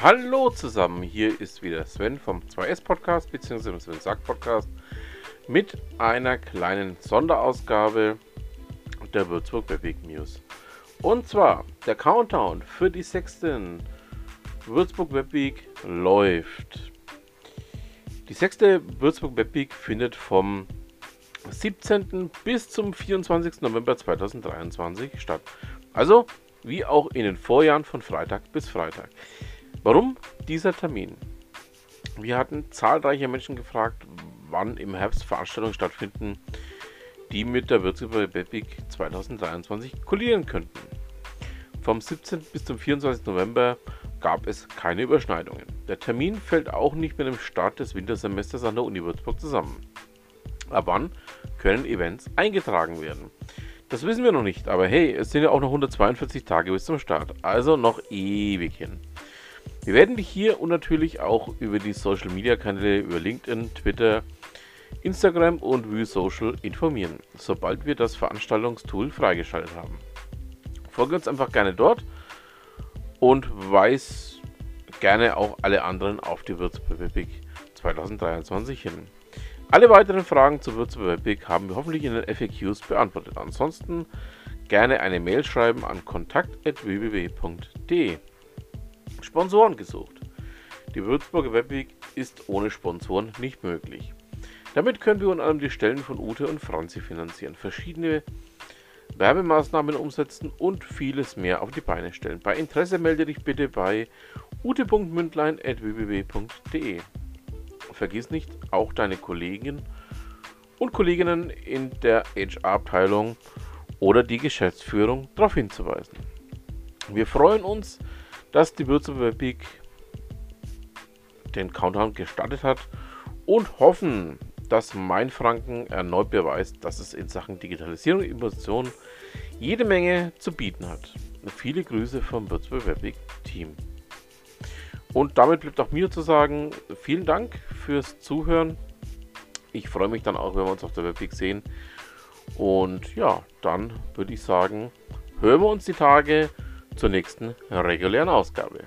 Hallo zusammen, hier ist wieder Sven vom 2S Podcast bzw. Sven Sack Podcast mit einer kleinen Sonderausgabe der Würzburg Webweg News. Und zwar der Countdown für die sechsten Würzburg Webweek läuft. Die sechste Würzburg Webweek findet vom 17. bis zum 24. November 2023 statt. Also wie auch in den Vorjahren von Freitag bis Freitag. Warum dieser Termin? Wir hatten zahlreiche Menschen gefragt, wann im Herbst Veranstaltungen stattfinden, die mit der Würzburger Webweek 2023 kollidieren könnten. Vom 17. bis zum 24. November gab es keine Überschneidungen. Der Termin fällt auch nicht mit dem Start des Wintersemesters an der Uni Würzburg zusammen. Ab wann können Events eingetragen werden? Das wissen wir noch nicht, aber hey, es sind ja auch noch 142 Tage bis zum Start, also noch ewig hin. Wir werden dich hier und natürlich auch über die Social Media Kanäle über LinkedIn, Twitter, Instagram und Vue Social informieren, sobald wir das Veranstaltungstool freigeschaltet haben. Folge uns einfach gerne dort und weis gerne auch alle anderen auf die Würzburg Webpick 2023 hin. Alle weiteren Fragen zur Würzburg Webpick haben wir hoffentlich in den FAQs beantwortet. Ansonsten gerne eine Mail schreiben an kontakt.www.de. Sponsoren gesucht. Die Würzburger Webweek ist ohne Sponsoren nicht möglich. Damit können wir unter anderem die Stellen von Ute und Franzi finanzieren, verschiedene Werbemaßnahmen umsetzen und vieles mehr auf die Beine stellen. Bei Interesse melde dich bitte bei ute.mündlein.www.de. Vergiss nicht, auch deine Kollegen und Kolleginnen in der HR-Abteilung oder die Geschäftsführung darauf hinzuweisen. Wir freuen uns, dass die Würzburger Peak den Countdown gestartet hat und hoffen, dass Mainfranken erneut beweist, dass es in Sachen Digitalisierung und Innovation jede Menge zu bieten hat. Viele Grüße vom Würzburg Webweg Team. Und damit bleibt auch mir zu sagen, vielen Dank fürs Zuhören. Ich freue mich dann auch, wenn wir uns auf der Webweg sehen. Und ja, dann würde ich sagen, hören wir uns die Tage zur nächsten regulären Ausgabe.